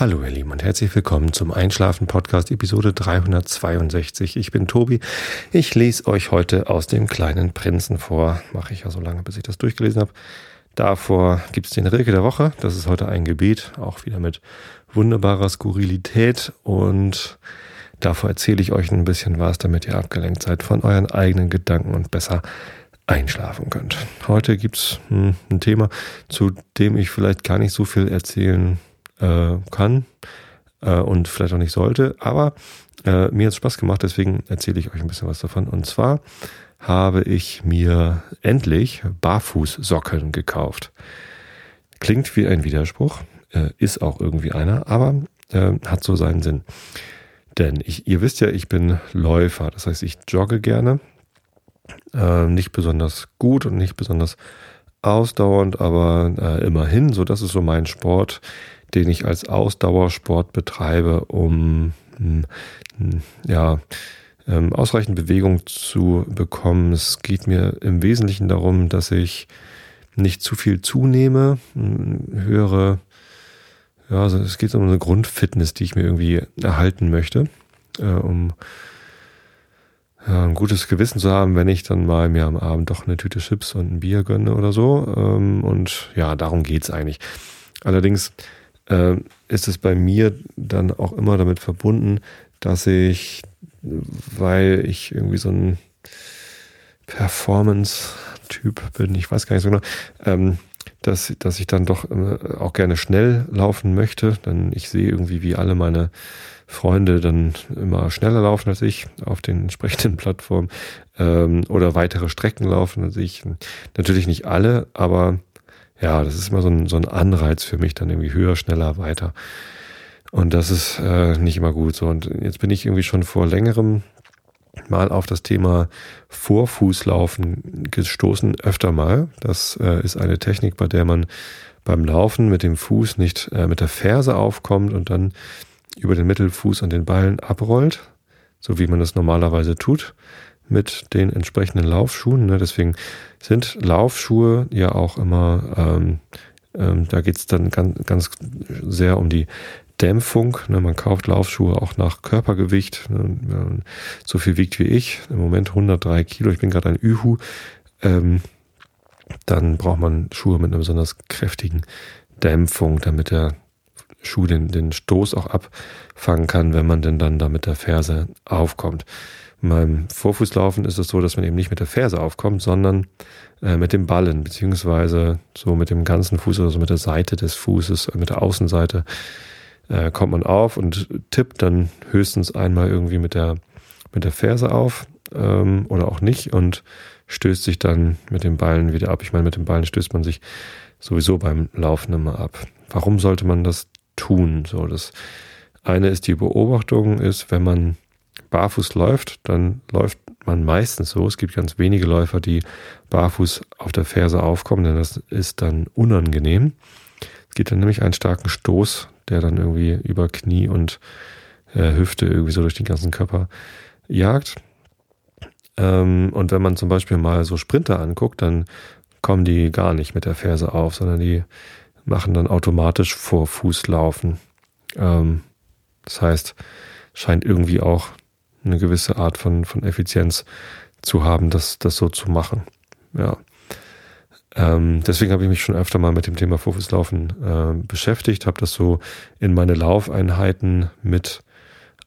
Hallo ihr Lieben und herzlich willkommen zum Einschlafen Podcast Episode 362. Ich bin Tobi. Ich lese euch heute aus dem kleinen Prinzen vor. Mache ich ja so lange, bis ich das durchgelesen habe. Davor gibt es den Rilke der Woche. Das ist heute ein Gebet, auch wieder mit wunderbarer Skurrilität. Und davor erzähle ich euch ein bisschen was, damit ihr abgelenkt seid von euren eigenen Gedanken und besser einschlafen könnt. Heute gibt's hm, ein Thema, zu dem ich vielleicht gar nicht so viel erzählen äh, kann äh, und vielleicht auch nicht sollte. Aber äh, mir hat es Spaß gemacht, deswegen erzähle ich euch ein bisschen was davon. Und zwar habe ich mir endlich Barfußsocken gekauft. Klingt wie ein Widerspruch, äh, ist auch irgendwie einer, aber äh, hat so seinen Sinn. Denn ich, ihr wisst ja, ich bin Läufer, das heißt, ich jogge gerne. Äh, nicht besonders gut und nicht besonders ausdauernd, aber äh, immerhin, so das ist so mein Sport, den ich als Ausdauersport betreibe, um hm, ja ähm, ausreichend Bewegung zu bekommen. Es geht mir im Wesentlichen darum, dass ich nicht zu viel zunehme, hm, höre, ja, also es geht um eine Grundfitness, die ich mir irgendwie erhalten möchte, äh, um ja, ein gutes Gewissen zu haben, wenn ich dann mal mir am Abend doch eine Tüte Chips und ein Bier gönne oder so. Ähm, und ja, darum geht's eigentlich. Allerdings äh, ist es bei mir dann auch immer damit verbunden, dass ich, weil ich irgendwie so ein Performance-Typ bin, ich weiß gar nicht so genau, ähm, dass, dass ich dann doch äh, auch gerne schnell laufen möchte. Denn ich sehe irgendwie, wie alle meine Freunde dann immer schneller laufen als ich auf den entsprechenden Plattformen ähm, oder weitere Strecken laufen als ich. Natürlich nicht alle, aber ja, das ist immer so ein, so ein Anreiz für mich, dann irgendwie höher, schneller, weiter. Und das ist äh, nicht immer gut so. Und jetzt bin ich irgendwie schon vor längerem mal auf das Thema Vorfußlaufen gestoßen, öfter mal. Das äh, ist eine Technik, bei der man beim Laufen mit dem Fuß nicht äh, mit der Ferse aufkommt und dann über den Mittelfuß und den Ballen abrollt, so wie man das normalerweise tut mit den entsprechenden Laufschuhen. Ne? Deswegen sind Laufschuhe ja auch immer, ähm, ähm, da geht's dann ganz, ganz sehr um die Dämpfung. Ne? Man kauft Laufschuhe auch nach Körpergewicht. Ne? So viel wiegt wie ich, im Moment 103 Kilo. Ich bin gerade ein Ühu. Ähm, dann braucht man Schuhe mit einer besonders kräftigen Dämpfung, damit der Schuh den, den Stoß auch abfangen kann, wenn man denn dann da mit der Ferse aufkommt. Beim Vorfußlaufen ist es so, dass man eben nicht mit der Ferse aufkommt, sondern äh, mit dem Ballen, beziehungsweise so mit dem ganzen Fuß oder so mit der Seite des Fußes, mit der Außenseite äh, kommt man auf und tippt dann höchstens einmal irgendwie mit der, mit der Ferse auf ähm, oder auch nicht und stößt sich dann mit dem Ballen wieder ab. Ich meine, mit dem Ballen stößt man sich sowieso beim Laufen immer ab. Warum sollte man das tun? So, das eine ist die Beobachtung, ist, wenn man barfuß läuft, dann läuft man meistens so. Es gibt ganz wenige Läufer, die barfuß auf der Ferse aufkommen, denn das ist dann unangenehm. Es gibt dann nämlich einen starken Stoß, der dann irgendwie über Knie und äh, Hüfte irgendwie so durch den ganzen Körper jagt. Ähm, und wenn man zum Beispiel mal so Sprinter anguckt, dann kommen die gar nicht mit der Ferse auf, sondern die machen dann automatisch vor Fuß laufen. Ähm, das heißt, scheint irgendwie auch eine gewisse Art von, von Effizienz zu haben, das, das so zu machen. Ja. Ähm, deswegen habe ich mich schon öfter mal mit dem Thema Vorfußlaufen äh, beschäftigt, habe das so in meine Laufeinheiten mit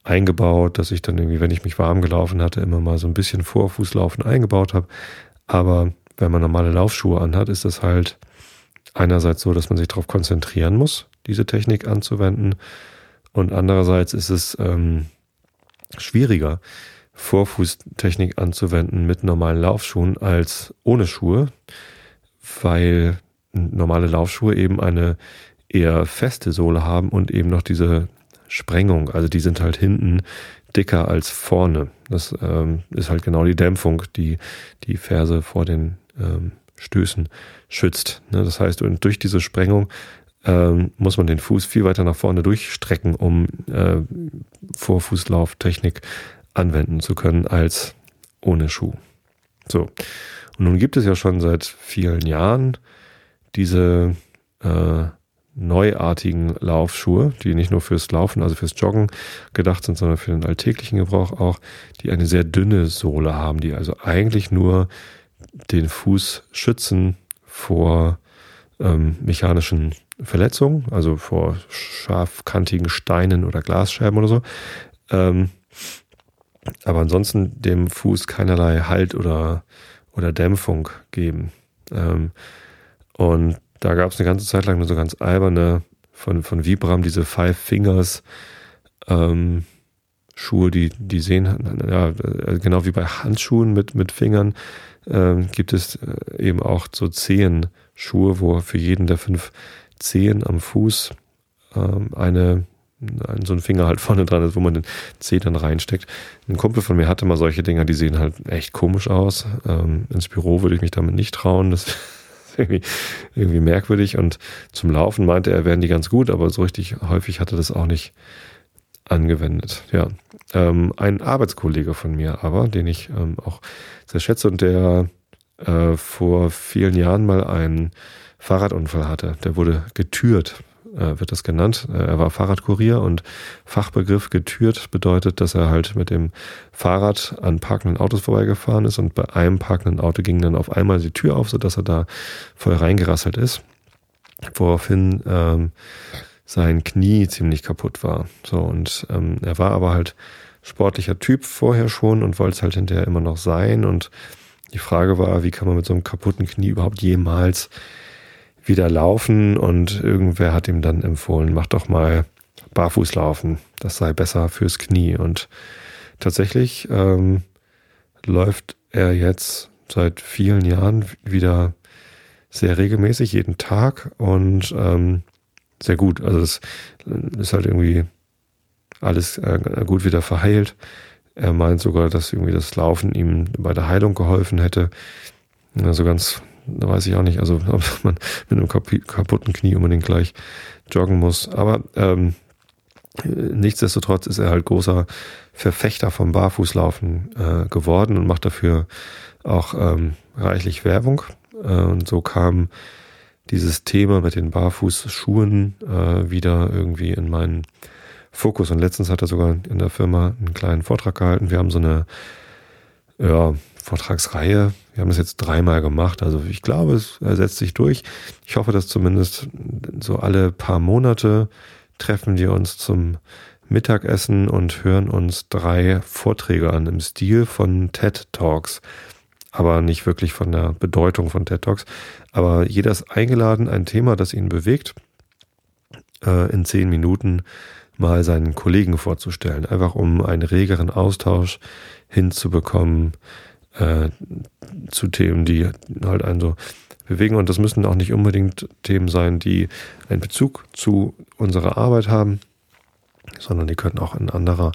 eingebaut, dass ich dann irgendwie, wenn ich mich warm gelaufen hatte, immer mal so ein bisschen Vorfußlaufen eingebaut habe. Aber wenn man normale Laufschuhe anhat, ist das halt einerseits so, dass man sich darauf konzentrieren muss, diese Technik anzuwenden. Und andererseits ist es ähm, schwieriger, Vorfußtechnik anzuwenden mit normalen Laufschuhen als ohne Schuhe, weil normale Laufschuhe eben eine eher feste Sohle haben und eben noch diese Sprengung. Also die sind halt hinten dicker als vorne. Das ähm, ist halt genau die Dämpfung, die die Ferse vor den ähm, Stößen schützt. Ne? Das heißt, durch diese Sprengung ähm, muss man den Fuß viel weiter nach vorne durchstrecken, um äh, Vorfußlauftechnik anwenden zu können als ohne Schuh. So. Und nun gibt es ja schon seit vielen Jahren diese äh, neuartigen Laufschuhe, die nicht nur fürs Laufen, also fürs Joggen gedacht sind, sondern für den alltäglichen Gebrauch auch, die eine sehr dünne Sohle haben, die also eigentlich nur den Fuß schützen vor ähm, mechanischen Verletzungen, also vor scharfkantigen Steinen oder Glasscherben oder so. Ähm, aber ansonsten dem Fuß keinerlei Halt oder, oder Dämpfung geben. Ähm, und da gab es eine ganze Zeit lang nur so ganz alberne von, von Vibram, diese Five Fingers ähm, Schuhe, die, die sehen, ja, genau wie bei Handschuhen mit, mit Fingern, ähm, gibt es äh, eben auch so Zehenschuhe, wo für jeden der fünf Zehen am Fuß ähm, eine ein, so ein Finger halt vorne dran ist, wo man den Zeh dann reinsteckt. Ein Kumpel von mir hatte mal solche Dinger, die sehen halt echt komisch aus. Ähm, ins Büro würde ich mich damit nicht trauen. Das ist irgendwie, irgendwie merkwürdig. Und zum Laufen meinte er, wären die ganz gut, aber so richtig häufig hatte das auch nicht angewendet. Ja, ähm, ein Arbeitskollege von mir aber, den ich ähm, auch sehr schätze und der äh, vor vielen Jahren mal einen Fahrradunfall hatte. Der wurde getürt, äh, wird das genannt. Äh, er war Fahrradkurier und Fachbegriff getürt bedeutet, dass er halt mit dem Fahrrad an parkenden Autos vorbeigefahren ist und bei einem parkenden Auto ging dann auf einmal die Tür auf, sodass er da voll reingerasselt ist. Woraufhin ähm, sein Knie ziemlich kaputt war. So, und ähm, er war aber halt sportlicher Typ vorher schon und wollte es halt hinterher immer noch sein. Und die Frage war, wie kann man mit so einem kaputten Knie überhaupt jemals wieder laufen? Und irgendwer hat ihm dann empfohlen, mach doch mal barfuß laufen. Das sei besser fürs Knie. Und tatsächlich ähm, läuft er jetzt seit vielen Jahren wieder sehr regelmäßig, jeden Tag und ähm, sehr gut. Also das ist halt irgendwie alles äh, gut wieder verheilt. Er meint sogar, dass irgendwie das Laufen ihm bei der Heilung geholfen hätte. Also ganz, da weiß ich auch nicht, also ob man mit einem kaputten Knie unbedingt gleich joggen muss. Aber ähm, nichtsdestotrotz ist er halt großer Verfechter vom Barfußlaufen äh, geworden und macht dafür auch ähm, reichlich Werbung. Äh, und so kam dieses Thema mit den Barfußschuhen äh, wieder irgendwie in meinen Fokus. Und letztens hat er sogar in der Firma einen kleinen Vortrag gehalten. Wir haben so eine ja, Vortragsreihe. Wir haben das jetzt dreimal gemacht. Also ich glaube, es setzt sich durch. Ich hoffe, dass zumindest so alle paar Monate treffen wir uns zum Mittagessen und hören uns drei Vorträge an im Stil von TED Talks aber nicht wirklich von der Bedeutung von TED Talks. Aber jeder ist eingeladen, ein Thema, das ihn bewegt, äh, in zehn Minuten mal seinen Kollegen vorzustellen, einfach um einen regeren Austausch hinzubekommen äh, zu Themen, die halt einen so bewegen. Und das müssen auch nicht unbedingt Themen sein, die einen Bezug zu unserer Arbeit haben, sondern die können auch in anderer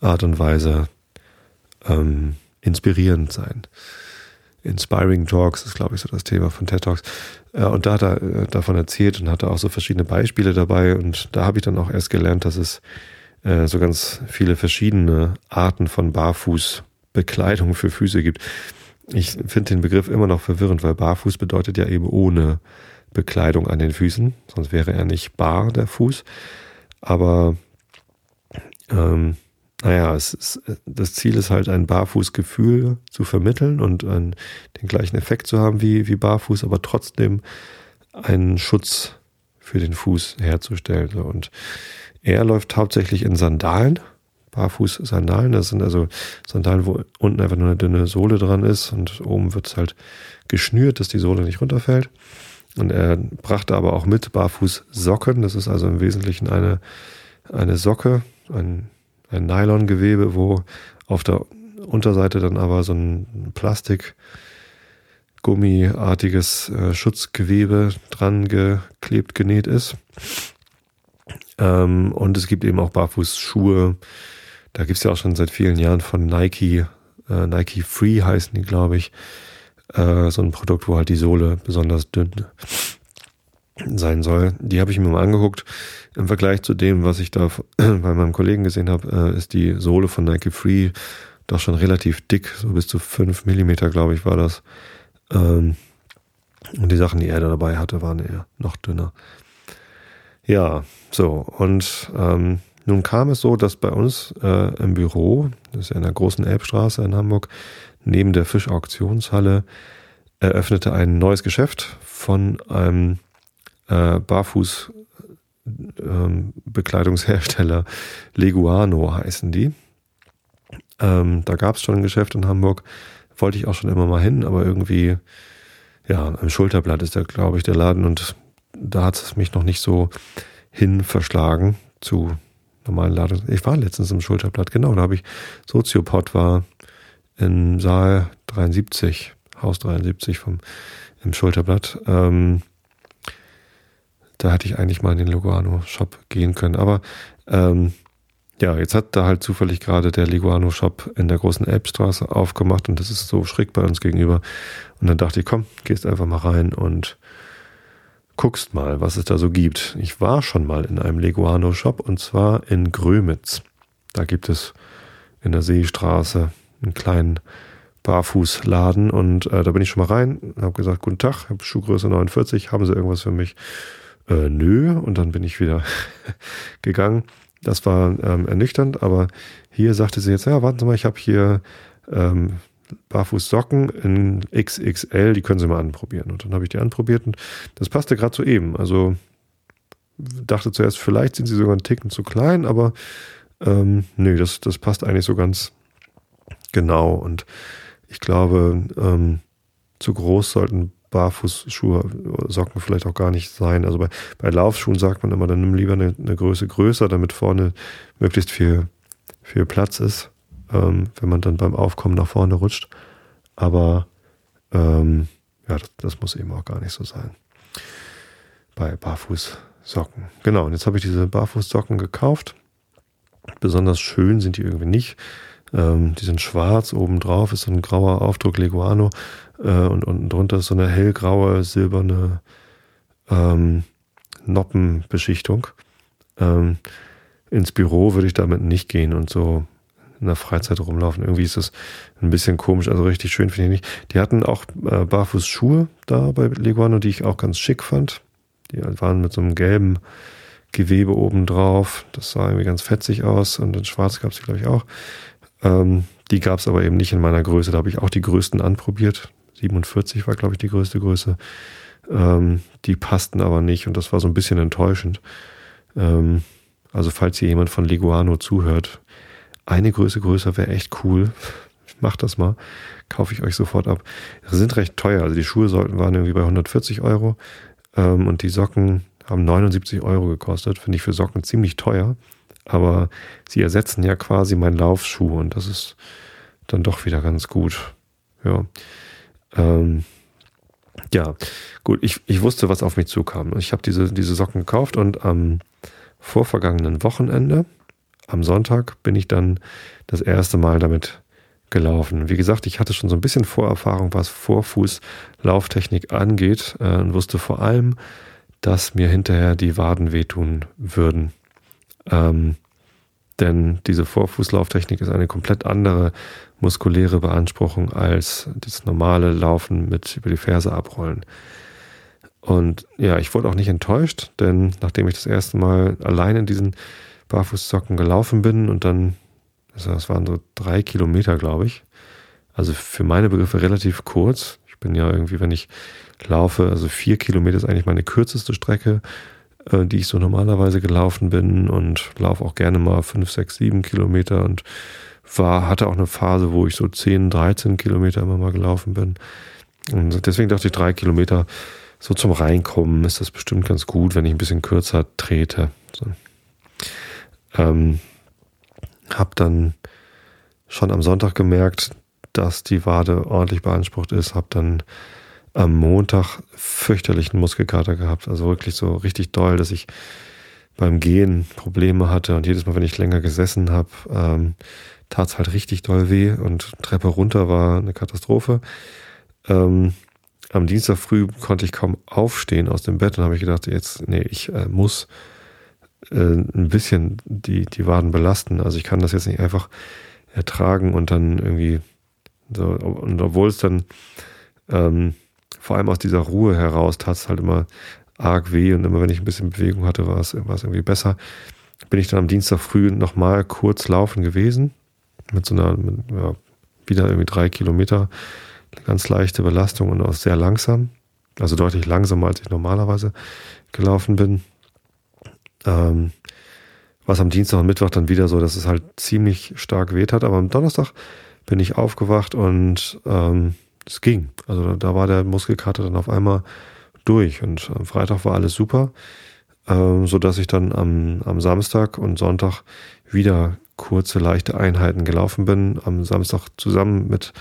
Art und Weise ähm, inspirierend sein. Inspiring Talks ist, glaube ich, so das Thema von TED Talks. Äh, und da hat er äh, davon erzählt und hatte auch so verschiedene Beispiele dabei. Und da habe ich dann auch erst gelernt, dass es äh, so ganz viele verschiedene Arten von Barfußbekleidung für Füße gibt. Ich finde den Begriff immer noch verwirrend, weil Barfuß bedeutet ja eben ohne Bekleidung an den Füßen. Sonst wäre er nicht bar, der Fuß. Aber ähm, naja, es ist, das Ziel ist halt ein Barfußgefühl zu vermitteln und einen, den gleichen Effekt zu haben wie, wie Barfuß, aber trotzdem einen Schutz für den Fuß herzustellen. Und er läuft hauptsächlich in Sandalen, Barfuß-Sandalen. Das sind also Sandalen, wo unten einfach nur eine dünne Sohle dran ist und oben wird es halt geschnürt, dass die Sohle nicht runterfällt. Und er brachte aber auch mit Barfußsocken. Das ist also im Wesentlichen eine, eine Socke, ein Nylongewebe, wo auf der Unterseite dann aber so ein Plastik gummiartiges äh, Schutzgewebe dran geklebt, genäht ist. Ähm, und es gibt eben auch Barfußschuhe. Da gibt es ja auch schon seit vielen Jahren von Nike, äh, Nike Free heißen die, glaube ich. Äh, so ein Produkt, wo halt die Sohle besonders dünn sein soll. Die habe ich mir mal angeguckt. Im Vergleich zu dem, was ich da bei meinem Kollegen gesehen habe, äh, ist die Sohle von Nike Free doch schon relativ dick, so bis zu fünf Millimeter, glaube ich, war das. Ähm, und die Sachen, die er da dabei hatte, waren eher noch dünner. Ja, so. Und ähm, nun kam es so, dass bei uns äh, im Büro, das ist ja in der großen Elbstraße in Hamburg, neben der Fischauktionshalle, eröffnete ein neues Geschäft von einem äh, Barfuß ähm, Bekleidungshersteller Leguano heißen die. Ähm, da gab es schon ein Geschäft in Hamburg, wollte ich auch schon immer mal hin, aber irgendwie, ja, im Schulterblatt ist da, glaube ich, der Laden und da hat es mich noch nicht so hin verschlagen zu normalen Laden. Ich war letztens im Schulterblatt, genau, da habe ich Soziopod war in Saal 73, Haus 73 vom im Schulterblatt. Ähm, da hätte ich eigentlich mal in den Leguano-Shop gehen können. Aber ähm, ja, jetzt hat da halt zufällig gerade der Leguano-Shop in der großen Elbstraße aufgemacht und das ist so schräg bei uns gegenüber. Und dann dachte ich, komm, gehst einfach mal rein und guckst mal, was es da so gibt. Ich war schon mal in einem Leguano-Shop und zwar in Grömitz. Da gibt es in der Seestraße einen kleinen Barfußladen und äh, da bin ich schon mal rein, habe gesagt, guten Tag, habe Schuhgröße 49, haben Sie irgendwas für mich? Äh, nö, und dann bin ich wieder gegangen. Das war ähm, ernüchternd, aber hier sagte sie jetzt, ja, warten Sie mal, ich habe hier ähm, Barfußsocken in XXL, die können Sie mal anprobieren. Und dann habe ich die anprobiert und das passte gerade so eben. Also dachte zuerst, vielleicht sind sie sogar einen Ticken zu klein, aber ähm, nö, das, das passt eigentlich so ganz genau. Und ich glaube, ähm, zu groß sollten Barfußschuhe, Socken vielleicht auch gar nicht sein. Also bei, bei Laufschuhen sagt man immer, dann nimm lieber eine, eine Größe größer, damit vorne möglichst viel, viel Platz ist, ähm, wenn man dann beim Aufkommen nach vorne rutscht. Aber ähm, ja, das, das muss eben auch gar nicht so sein. Bei Barfußsocken. Genau, und jetzt habe ich diese Barfußsocken gekauft. Besonders schön sind die irgendwie nicht. Ähm, die sind schwarz, obendrauf ist so ein grauer Aufdruck Leguano äh, und unten drunter ist so eine hellgraue, silberne ähm, Noppenbeschichtung. Ähm, ins Büro würde ich damit nicht gehen und so in der Freizeit rumlaufen. Irgendwie ist das ein bisschen komisch, also richtig schön finde ich nicht. Die hatten auch äh, Barfußschuhe da bei Leguano, die ich auch ganz schick fand. Die waren mit so einem gelben Gewebe oben drauf. Das sah irgendwie ganz fetzig aus und in schwarz gab es die, glaube ich, auch. Ähm, die gab es aber eben nicht in meiner Größe. Da habe ich auch die größten anprobiert. 47 war, glaube ich, die größte Größe. Ähm, die passten aber nicht und das war so ein bisschen enttäuschend. Ähm, also falls hier jemand von Leguano zuhört, eine Größe größer wäre echt cool. Macht das mal. Kaufe ich euch sofort ab. Sie sind recht teuer. Also die Schuhe sollten waren irgendwie bei 140 Euro ähm, und die Socken haben 79 Euro gekostet. Finde ich für Socken ziemlich teuer. Aber sie ersetzen ja quasi meinen Laufschuh und das ist dann doch wieder ganz gut. Ja. Ähm, ja, gut, ich, ich wusste, was auf mich zukam. Ich habe diese, diese Socken gekauft und am vorvergangenen Wochenende, am Sonntag, bin ich dann das erste Mal damit gelaufen. Wie gesagt, ich hatte schon so ein bisschen Vorerfahrung, was Vorfußlauftechnik angeht äh, und wusste vor allem, dass mir hinterher die Waden wehtun würden. Ähm, denn diese Vorfußlauftechnik ist eine komplett andere muskuläre Beanspruchung als das normale Laufen mit über die Ferse abrollen. Und ja, ich wurde auch nicht enttäuscht, denn nachdem ich das erste Mal allein in diesen Barfußsocken gelaufen bin und dann, also das waren so drei Kilometer, glaube ich, also für meine Begriffe relativ kurz. Ich bin ja irgendwie, wenn ich laufe, also vier Kilometer ist eigentlich meine kürzeste Strecke äh, die ich so normalerweise gelaufen bin und laufe auch gerne mal 5, 6, 7 Kilometer und war, hatte auch eine Phase, wo ich so 10, 13 Kilometer immer mal gelaufen bin. Und deswegen dachte ich, drei Kilometer so zum Reinkommen ist das bestimmt ganz gut, wenn ich ein bisschen kürzer trete. So. Ähm, hab dann schon am Sonntag gemerkt, dass die Wade ordentlich beansprucht ist, hab dann am Montag fürchterlichen Muskelkater gehabt. Also wirklich so richtig doll, dass ich beim Gehen Probleme hatte und jedes Mal, wenn ich länger gesessen habe, ähm, tat es halt richtig doll weh und Treppe runter war eine Katastrophe. Ähm, am Dienstag früh konnte ich kaum aufstehen aus dem Bett und habe ich gedacht, jetzt, nee, ich äh, muss äh, ein bisschen die, die Waden belasten. Also ich kann das jetzt nicht einfach ertragen und dann irgendwie so, und obwohl es dann ähm, vor allem aus dieser Ruhe heraus tat es halt immer arg weh und immer wenn ich ein bisschen Bewegung hatte, war es, war es irgendwie besser. Bin ich dann am Dienstag früh nochmal kurz laufen gewesen. Mit so einer, mit, ja, wieder irgendwie drei Kilometer. Ganz leichte Belastung und auch sehr langsam. Also deutlich langsamer, als ich normalerweise gelaufen bin. Ähm, was am Dienstag und Mittwoch dann wieder so, dass es halt ziemlich stark weht hat. Aber am Donnerstag bin ich aufgewacht und ähm, es ging. Also da war der Muskelkater dann auf einmal durch und am Freitag war alles super, ähm, so dass ich dann am, am Samstag und Sonntag wieder kurze, leichte Einheiten gelaufen bin. Am Samstag zusammen mit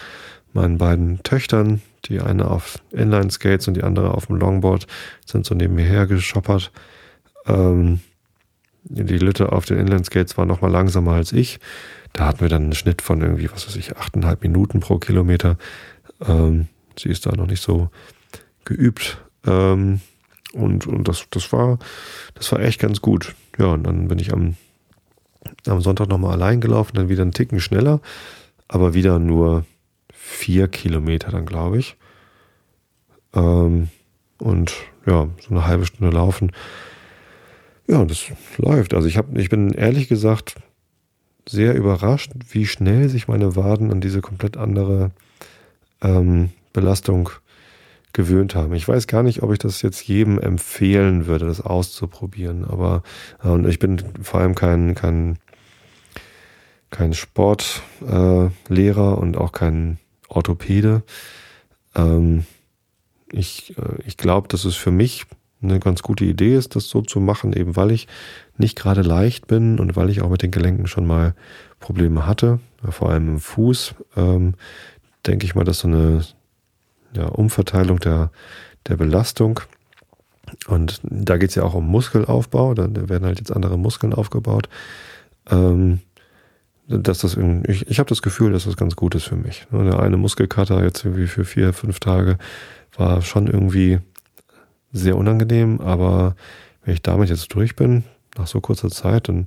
meinen beiden Töchtern, die eine auf Inline-Skates und die andere auf dem Longboard, sind so neben mir hergeschoppert. Ähm, die Lütte auf den Inline-Skates war noch mal langsamer als ich. Da hatten wir dann einen Schnitt von irgendwie, was weiß ich, achteinhalb Minuten pro Kilometer. Ähm, sie ist da noch nicht so geübt. Ähm, und und das, das, war, das war echt ganz gut. Ja, und dann bin ich am, am Sonntag nochmal allein gelaufen, dann wieder einen Ticken schneller, aber wieder nur vier Kilometer dann, glaube ich. Ähm, und ja, so eine halbe Stunde laufen. Ja, das läuft. Also ich habe, ich bin ehrlich gesagt sehr überrascht, wie schnell sich meine Waden an diese komplett andere ähm, Belastung gewöhnt haben. Ich weiß gar nicht, ob ich das jetzt jedem empfehlen würde, das auszuprobieren. Aber äh, ich bin vor allem kein, kein, kein Sportlehrer äh, und auch kein Orthopäde. Ähm, ich äh, ich glaube, dass es für mich eine ganz gute Idee ist, das so zu machen, eben weil ich nicht gerade leicht bin und weil ich auch mit den Gelenken schon mal Probleme hatte, vor allem im Fuß. Ähm, denke ich mal, dass so eine ja, Umverteilung der, der Belastung und da geht es ja auch um Muskelaufbau, da werden halt jetzt andere Muskeln aufgebaut. Ähm, dass das irgendwie, ich, ich habe das Gefühl, dass das ganz gut ist für mich. Ne, der eine Muskelkater jetzt irgendwie für vier, fünf Tage war schon irgendwie sehr unangenehm, aber wenn ich damit jetzt durch bin, nach so kurzer Zeit, dann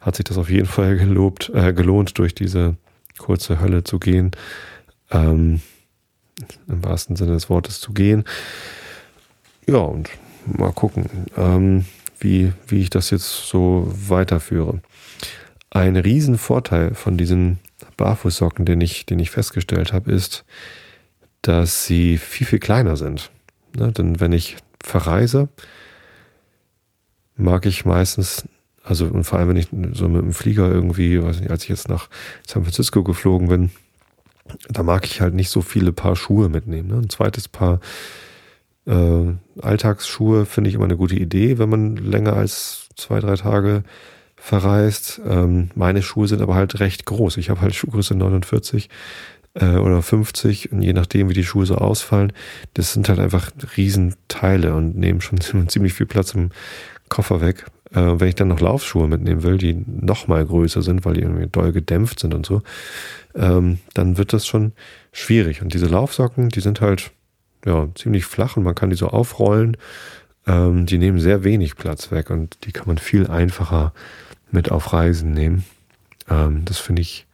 hat sich das auf jeden Fall gelobt, äh, gelohnt, durch diese kurze Hölle zu gehen. Ähm, Im wahrsten Sinne des Wortes zu gehen. Ja, und mal gucken, ähm, wie, wie ich das jetzt so weiterführe. Ein Riesenvorteil von diesen Barfußsocken, den ich, den ich festgestellt habe, ist, dass sie viel, viel kleiner sind. Ne? Denn wenn ich verreise, mag ich meistens, also und vor allem wenn ich so mit dem Flieger irgendwie, weiß nicht, als ich jetzt nach San Francisco geflogen bin, da mag ich halt nicht so viele Paar Schuhe mitnehmen. Ne? Ein zweites Paar äh, Alltagsschuhe finde ich immer eine gute Idee, wenn man länger als zwei, drei Tage verreist. Ähm, meine Schuhe sind aber halt recht groß. Ich habe halt Schuhgröße 49 äh, oder 50 und je nachdem, wie die Schuhe so ausfallen, das sind halt einfach Riesenteile und nehmen schon ziemlich viel Platz im Koffer weg. Äh, wenn ich dann noch Laufschuhe mitnehmen will, die noch mal größer sind, weil die irgendwie doll gedämpft sind und so, ähm, dann wird das schon schwierig. Und diese Laufsocken, die sind halt ja ziemlich flach und man kann die so aufrollen. Ähm, die nehmen sehr wenig Platz weg und die kann man viel einfacher mit auf Reisen nehmen. Ähm, das finde ich,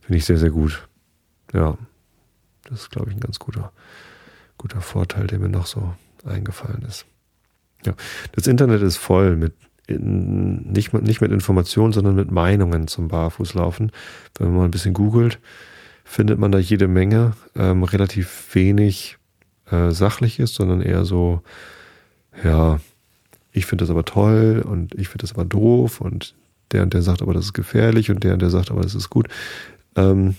finde ich sehr, sehr gut. Ja, das ist, glaube ich, ein ganz guter, guter Vorteil, der mir noch so eingefallen ist. Ja, das Internet ist voll mit nicht, nicht mit Informationen, sondern mit Meinungen zum Barfußlaufen. Wenn man ein bisschen googelt, findet man da jede Menge, ähm, relativ wenig äh, Sachliches, sondern eher so, ja, ich finde das aber toll und ich finde das aber doof und der und der sagt aber, das ist gefährlich und der und der sagt aber, das ist gut. Ähm,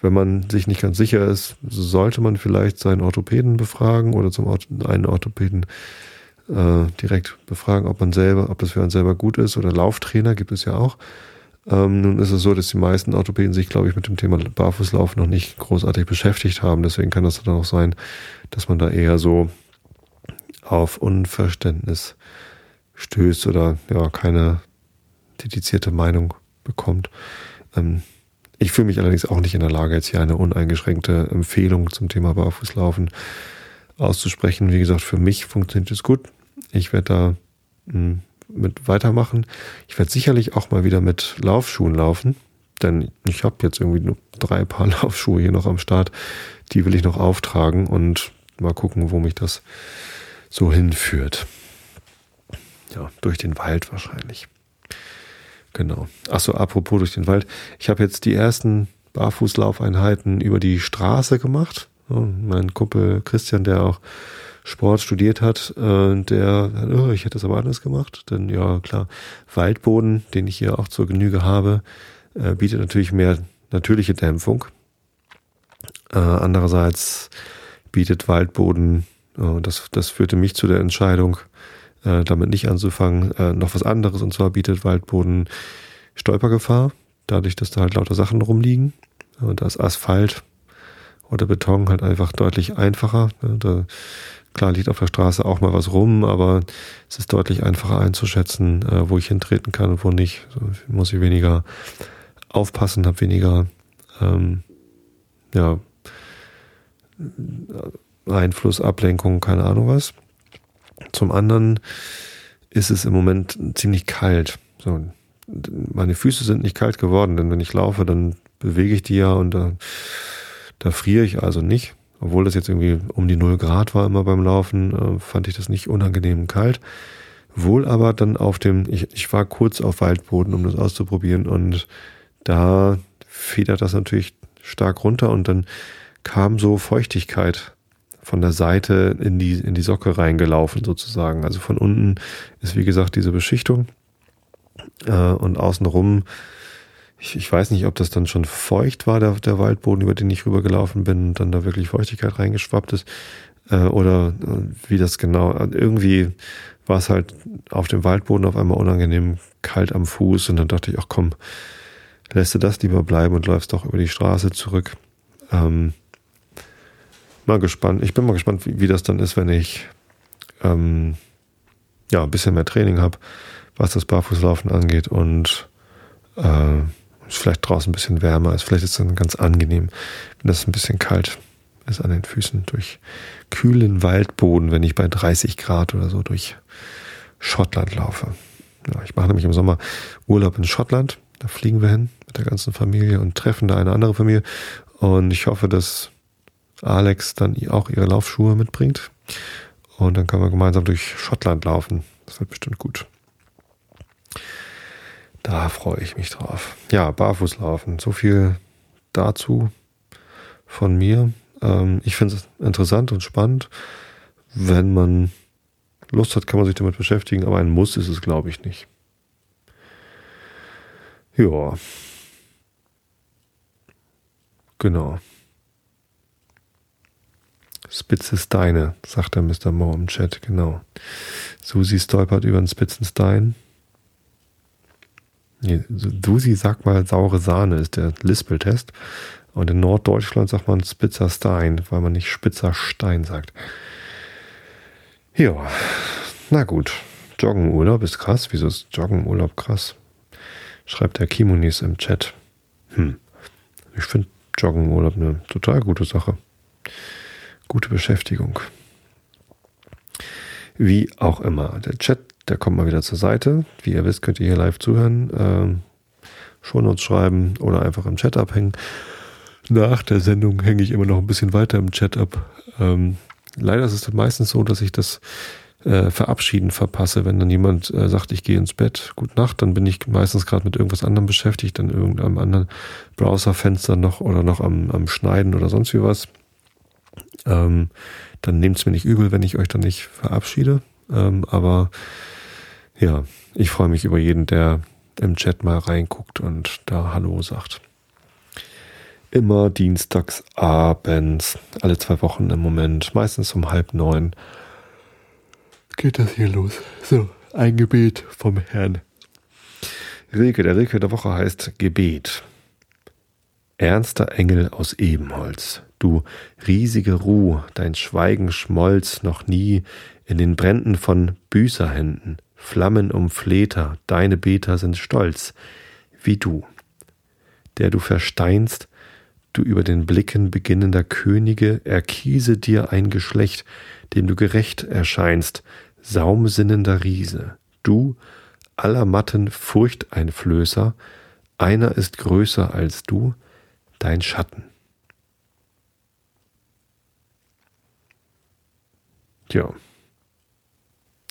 wenn man sich nicht ganz sicher ist, sollte man vielleicht seinen Orthopäden befragen oder zum Ort, einen Orthopäden äh, direkt befragen, ob man selber, ob das für einen selber gut ist oder Lauftrainer gibt es ja auch. Ähm, nun ist es so, dass die meisten Orthopäden sich, glaube ich, mit dem Thema Barfußlauf noch nicht großartig beschäftigt haben. Deswegen kann das dann auch sein, dass man da eher so auf Unverständnis stößt oder ja keine dedizierte Meinung bekommt. Ähm, ich fühle mich allerdings auch nicht in der Lage, jetzt hier eine uneingeschränkte Empfehlung zum Thema Barfußlaufen auszusprechen. Wie gesagt, für mich funktioniert es gut. Ich werde da hm, mit weitermachen. Ich werde sicherlich auch mal wieder mit Laufschuhen laufen, denn ich habe jetzt irgendwie nur drei Paar Laufschuhe hier noch am Start. Die will ich noch auftragen und mal gucken, wo mich das so hinführt. Ja, durch den Wald wahrscheinlich. Genau. Achso, apropos durch den Wald. Ich habe jetzt die ersten Barfußlaufeinheiten über die Straße gemacht. mein Kumpel Christian, der auch Sport studiert hat, äh, der, oh, ich hätte es aber anders gemacht. Denn ja, klar, Waldboden, den ich hier auch zur Genüge habe, äh, bietet natürlich mehr natürliche Dämpfung. Äh, andererseits bietet Waldboden, äh, das, das führte mich zu der Entscheidung, äh, damit nicht anzufangen, äh, noch was anderes. Und zwar bietet Waldboden Stolpergefahr, dadurch, dass da halt lauter Sachen rumliegen. Und das Asphalt oder Beton halt einfach deutlich einfacher. Ne? Da Klar liegt auf der Straße auch mal was rum, aber es ist deutlich einfacher einzuschätzen, äh, wo ich hintreten kann und wo nicht. So muss ich weniger aufpassen, habe weniger ähm, ja, Einfluss, Ablenkung, keine Ahnung was. Zum anderen ist es im Moment ziemlich kalt. So, meine Füße sind nicht kalt geworden, denn wenn ich laufe, dann bewege ich die ja und da, da friere ich also nicht. Obwohl das jetzt irgendwie um die 0 Grad war immer beim Laufen, äh, fand ich das nicht unangenehm kalt. Wohl aber dann auf dem, ich, ich war kurz auf Waldboden, um das auszuprobieren und da federt das natürlich stark runter und dann kam so Feuchtigkeit von der Seite in die, in die Socke reingelaufen sozusagen. Also von unten ist wie gesagt diese Beschichtung äh, und außenrum ich, ich weiß nicht, ob das dann schon feucht war, der, der Waldboden, über den ich rübergelaufen bin dann da wirklich Feuchtigkeit reingeschwappt ist. Äh, oder äh, wie das genau. Irgendwie war es halt auf dem Waldboden auf einmal unangenehm kalt am Fuß und dann dachte ich, ach komm, lässt du das lieber bleiben und läufst doch über die Straße zurück. Ähm, mal gespannt. Ich bin mal gespannt, wie, wie das dann ist, wenn ich ähm, ja ein bisschen mehr Training habe, was das Barfußlaufen angeht und äh, ist vielleicht draußen ein bisschen wärmer ist. Vielleicht ist es dann ganz angenehm, wenn das ein bisschen kalt ist an den Füßen durch kühlen Waldboden, wenn ich bei 30 Grad oder so durch Schottland laufe. Ja, ich mache nämlich im Sommer Urlaub in Schottland. Da fliegen wir hin mit der ganzen Familie und treffen da eine andere Familie. Und ich hoffe, dass Alex dann auch ihre Laufschuhe mitbringt. Und dann können wir gemeinsam durch Schottland laufen. Das wird bestimmt gut. Da freue ich mich drauf. Ja, Barfußlaufen. So viel dazu von mir. Ähm, ich finde es interessant und spannend. Wenn man Lust hat, kann man sich damit beschäftigen, aber ein Muss ist es, glaube ich, nicht. Ja. Genau. Spitze Steine, sagt der Mr. Moore im Chat, genau. Susi stolpert über einen Susi sagt mal saure Sahne ist der Lispel-Test. Und in Norddeutschland sagt man Spitzer Stein, weil man nicht Spitzer Stein sagt. Ja, na gut. Joggenurlaub ist krass. Wieso ist Joggenurlaub krass? Schreibt der Kimonis im Chat. Hm. Ich finde Joggenurlaub eine total gute Sache. Gute Beschäftigung. Wie auch immer. Der Chat der kommt mal wieder zur Seite. Wie ihr wisst, könnt ihr hier live zuhören, ähm, Shownotes schreiben oder einfach im Chat abhängen. Nach der Sendung hänge ich immer noch ein bisschen weiter im Chat ab. Ähm, leider ist es meistens so, dass ich das äh, Verabschieden verpasse. Wenn dann jemand äh, sagt, ich gehe ins Bett, gut Nacht, dann bin ich meistens gerade mit irgendwas anderem beschäftigt, dann irgendeinem anderen Browserfenster noch oder noch am, am Schneiden oder sonst wie was. Ähm, dann nehmt es mir nicht übel, wenn ich euch dann nicht verabschiede. Ähm, aber ja, ich freue mich über jeden, der im Chat mal reinguckt und da Hallo sagt. Immer dienstags abends, alle zwei Wochen im Moment, meistens um halb neun. Geht das hier los? So, ein Gebet vom Herrn. Rilke, der Rilke der Woche heißt Gebet. Ernster Engel aus Ebenholz, du riesige Ruh, dein Schweigen schmolz noch nie in den Bränden von Büßerhänden. Flammen um Fleter, deine Beter sind stolz, wie du, der du versteinst, du über den Blicken beginnender Könige, erkiese dir ein Geschlecht, dem du gerecht erscheinst, saumsinnender Riese, du, aller Matten Furchteinflößer, einer ist größer als du, dein Schatten. Tja,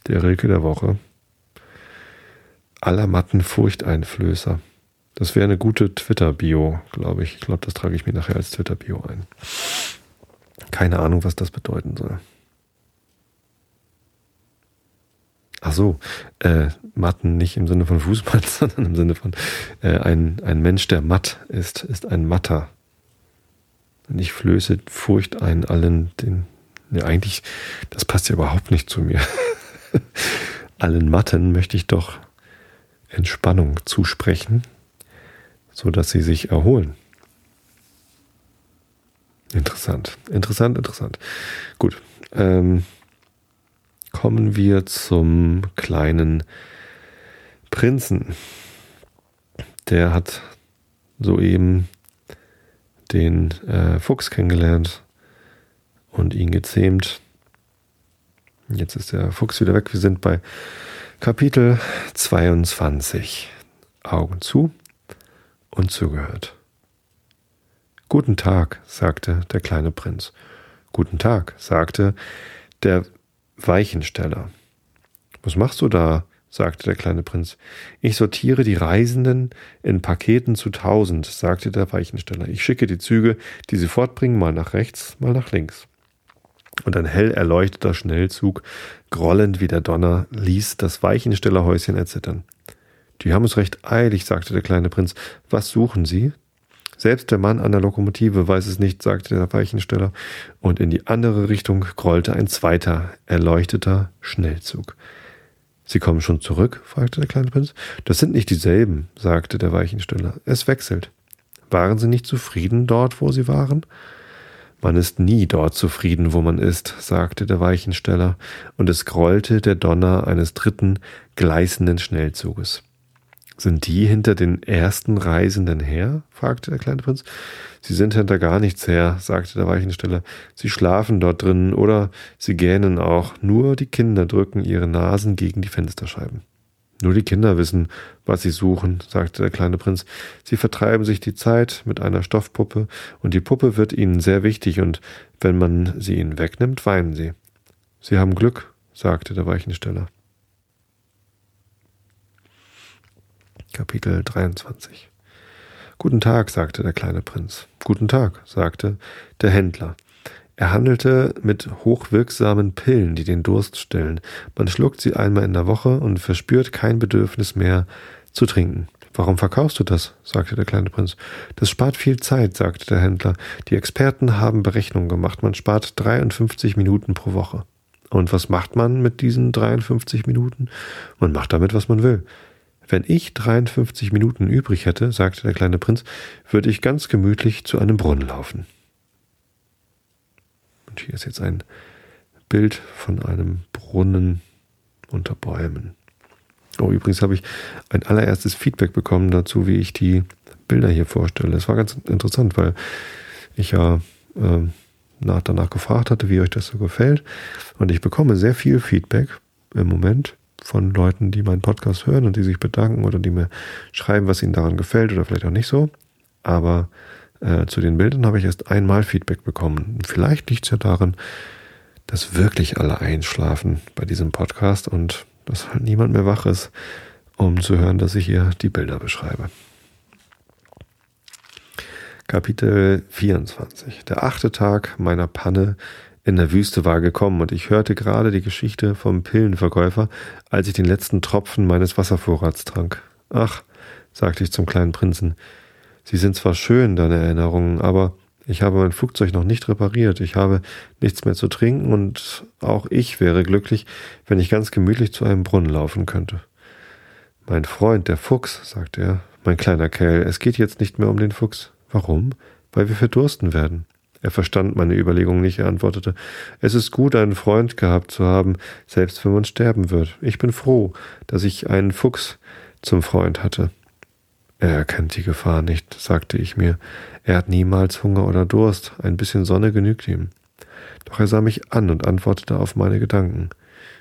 der Rilke der Woche. Aller Matten Furchteinflößer. Das wäre eine gute Twitter-Bio, glaube ich. Ich glaube, das trage ich mir nachher als Twitter-Bio ein. Keine Ahnung, was das bedeuten soll. Ach so, äh, Matten nicht im Sinne von Fußball, sondern im Sinne von äh, ein, ein Mensch, der matt ist, ist ein Matter. Und ich flöße Furcht ein allen, den, ne, eigentlich, das passt ja überhaupt nicht zu mir. allen Matten möchte ich doch Entspannung zusprechen, so dass sie sich erholen. Interessant, interessant, interessant. Gut, ähm, kommen wir zum kleinen Prinzen. Der hat soeben den äh, Fuchs kennengelernt und ihn gezähmt. Jetzt ist der Fuchs wieder weg. Wir sind bei Kapitel 22. Augen zu und zugehört. Guten Tag, sagte der kleine Prinz. Guten Tag, sagte der Weichensteller. Was machst du da? sagte der kleine Prinz. Ich sortiere die Reisenden in Paketen zu tausend, sagte der Weichensteller. Ich schicke die Züge, die sie fortbringen, mal nach rechts, mal nach links. Und ein hell erleuchteter Schnellzug, grollend wie der Donner, ließ das Weichenstellerhäuschen erzittern. Die haben es recht eilig, sagte der kleine Prinz. Was suchen Sie? Selbst der Mann an der Lokomotive weiß es nicht, sagte der Weichensteller, und in die andere Richtung grollte ein zweiter, erleuchteter Schnellzug. Sie kommen schon zurück? fragte der kleine Prinz. Das sind nicht dieselben, sagte der Weichensteller. Es wechselt. Waren Sie nicht zufrieden dort, wo Sie waren? Man ist nie dort zufrieden, wo man ist, sagte der Weichensteller, und es grollte der Donner eines dritten, gleißenden Schnellzuges. Sind die hinter den ersten Reisenden her? fragte der kleine Prinz. Sie sind hinter gar nichts her, sagte der Weichensteller. Sie schlafen dort drinnen oder sie gähnen auch. Nur die Kinder drücken ihre Nasen gegen die Fensterscheiben. Nur die Kinder wissen, was sie suchen, sagte der kleine Prinz. Sie vertreiben sich die Zeit mit einer Stoffpuppe, und die Puppe wird ihnen sehr wichtig, und wenn man sie ihnen wegnimmt, weinen sie. Sie haben Glück, sagte der Weichensteller. Kapitel 23 Guten Tag, sagte der kleine Prinz. Guten Tag, sagte der Händler. Er handelte mit hochwirksamen Pillen, die den Durst stillen. Man schluckt sie einmal in der Woche und verspürt kein Bedürfnis mehr zu trinken. Warum verkaufst du das? sagte der kleine Prinz. Das spart viel Zeit, sagte der Händler. Die Experten haben Berechnungen gemacht. Man spart 53 Minuten pro Woche. Und was macht man mit diesen 53 Minuten? Man macht damit, was man will. Wenn ich 53 Minuten übrig hätte, sagte der kleine Prinz, würde ich ganz gemütlich zu einem Brunnen laufen. Und hier ist jetzt ein Bild von einem Brunnen unter Bäumen. Oh, übrigens habe ich ein allererstes Feedback bekommen dazu, wie ich die Bilder hier vorstelle. Das war ganz interessant, weil ich ja äh, nach, danach gefragt hatte, wie euch das so gefällt. Und ich bekomme sehr viel Feedback im Moment von Leuten, die meinen Podcast hören und die sich bedanken oder die mir schreiben, was ihnen daran gefällt oder vielleicht auch nicht so. Aber äh, zu den Bildern habe ich erst einmal Feedback bekommen. Vielleicht liegt es ja daran, dass wirklich alle einschlafen bei diesem Podcast und dass halt niemand mehr wach ist, um zu hören, dass ich hier die Bilder beschreibe. Kapitel 24. Der achte Tag meiner Panne in der Wüste war gekommen und ich hörte gerade die Geschichte vom Pillenverkäufer, als ich den letzten Tropfen meines Wasservorrats trank. Ach, sagte ich zum kleinen Prinzen, Sie sind zwar schön, deine Erinnerungen, aber ich habe mein Flugzeug noch nicht repariert, ich habe nichts mehr zu trinken und auch ich wäre glücklich, wenn ich ganz gemütlich zu einem Brunnen laufen könnte. Mein Freund, der Fuchs, sagte er, mein kleiner Kerl, es geht jetzt nicht mehr um den Fuchs. Warum? Weil wir verdursten werden. Er verstand meine Überlegung nicht. Er antwortete, es ist gut, einen Freund gehabt zu haben, selbst wenn man sterben wird. Ich bin froh, dass ich einen Fuchs zum Freund hatte. Er erkennt die Gefahr nicht, sagte ich mir. Er hat niemals Hunger oder Durst. Ein bisschen Sonne genügt ihm. Doch er sah mich an und antwortete auf meine Gedanken.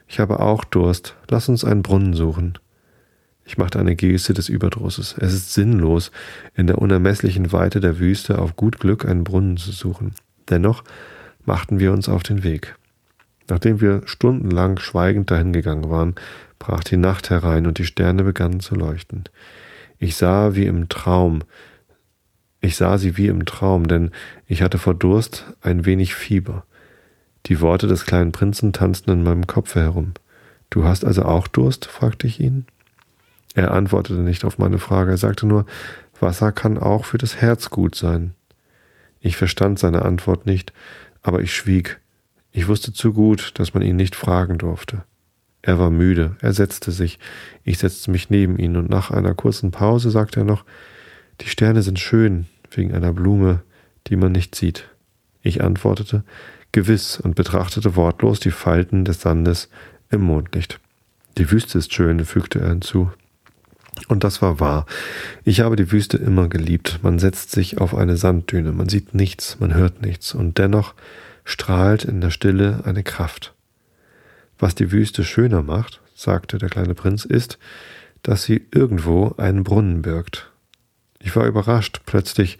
Ich habe auch Durst. Lass uns einen Brunnen suchen. Ich machte eine Geste des Überdrusses. Es ist sinnlos, in der unermesslichen Weite der Wüste auf gut Glück einen Brunnen zu suchen. Dennoch machten wir uns auf den Weg. Nachdem wir stundenlang schweigend dahingegangen waren, brach die Nacht herein und die Sterne begannen zu leuchten. Ich sah wie im Traum, ich sah sie wie im Traum, denn ich hatte vor Durst ein wenig Fieber. Die Worte des kleinen Prinzen tanzten in meinem Kopfe herum. Du hast also auch Durst? fragte ich ihn. Er antwortete nicht auf meine Frage, er sagte nur, Wasser kann auch für das Herz gut sein. Ich verstand seine Antwort nicht, aber ich schwieg. Ich wusste zu gut, dass man ihn nicht fragen durfte. Er war müde, er setzte sich, ich setzte mich neben ihn, und nach einer kurzen Pause sagte er noch Die Sterne sind schön, wegen einer Blume, die man nicht sieht. Ich antwortete Gewiss und betrachtete wortlos die Falten des Sandes im Mondlicht. Die Wüste ist schön, fügte er hinzu. Und das war wahr. Ich habe die Wüste immer geliebt. Man setzt sich auf eine Sanddüne, man sieht nichts, man hört nichts, und dennoch strahlt in der Stille eine Kraft. Was die Wüste schöner macht, sagte der kleine Prinz, ist, dass sie irgendwo einen Brunnen birgt. Ich war überrascht, plötzlich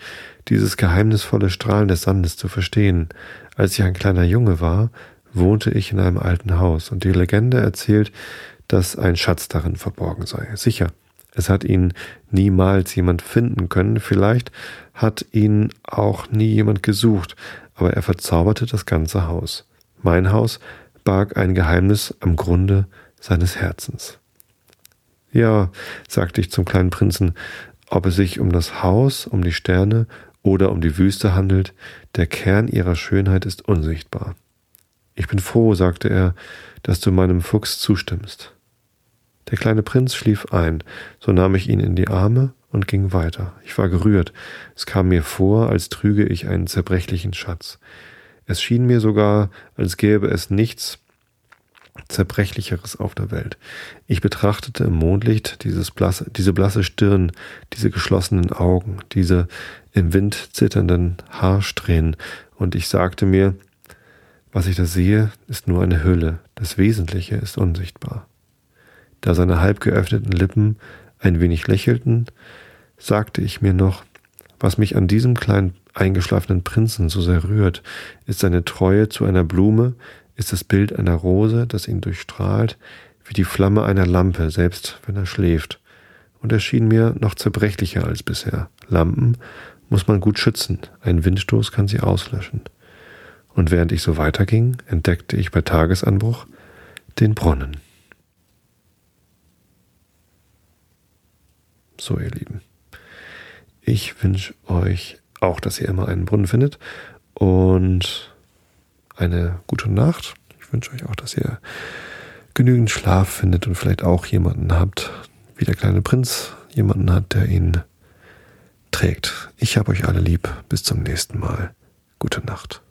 dieses geheimnisvolle Strahlen des Sandes zu verstehen. Als ich ein kleiner Junge war, wohnte ich in einem alten Haus, und die Legende erzählt, dass ein Schatz darin verborgen sei. Sicher, es hat ihn niemals jemand finden können, vielleicht hat ihn auch nie jemand gesucht, aber er verzauberte das ganze Haus. Mein Haus barg ein Geheimnis am Grunde seines Herzens. Ja, sagte ich zum kleinen Prinzen, ob es sich um das Haus, um die Sterne oder um die Wüste handelt, der Kern ihrer Schönheit ist unsichtbar. Ich bin froh, sagte er, dass du meinem Fuchs zustimmst. Der kleine Prinz schlief ein, so nahm ich ihn in die Arme und ging weiter. Ich war gerührt. Es kam mir vor, als trüge ich einen zerbrechlichen Schatz. Es schien mir sogar, als gäbe es nichts zerbrechlicheres auf der Welt. Ich betrachtete im Mondlicht dieses blasse, diese blasse Stirn, diese geschlossenen Augen, diese im Wind zitternden Haarsträhnen, und ich sagte mir, was ich da sehe, ist nur eine Hülle, das Wesentliche ist unsichtbar. Da seine halb geöffneten Lippen ein wenig lächelten, sagte ich mir noch, was mich an diesem kleinen eingeschlafenen Prinzen so sehr rührt, ist seine Treue zu einer Blume, ist das Bild einer Rose, das ihn durchstrahlt, wie die Flamme einer Lampe, selbst wenn er schläft. Und er schien mir noch zerbrechlicher als bisher. Lampen muss man gut schützen, ein Windstoß kann sie auslöschen. Und während ich so weiterging, entdeckte ich bei Tagesanbruch den Brunnen. So, ihr Lieben. Ich wünsche euch auch, dass ihr immer einen Brunnen findet und eine gute Nacht. Ich wünsche euch auch, dass ihr genügend Schlaf findet und vielleicht auch jemanden habt, wie der kleine Prinz, jemanden hat, der ihn trägt. Ich habe euch alle lieb. Bis zum nächsten Mal. Gute Nacht.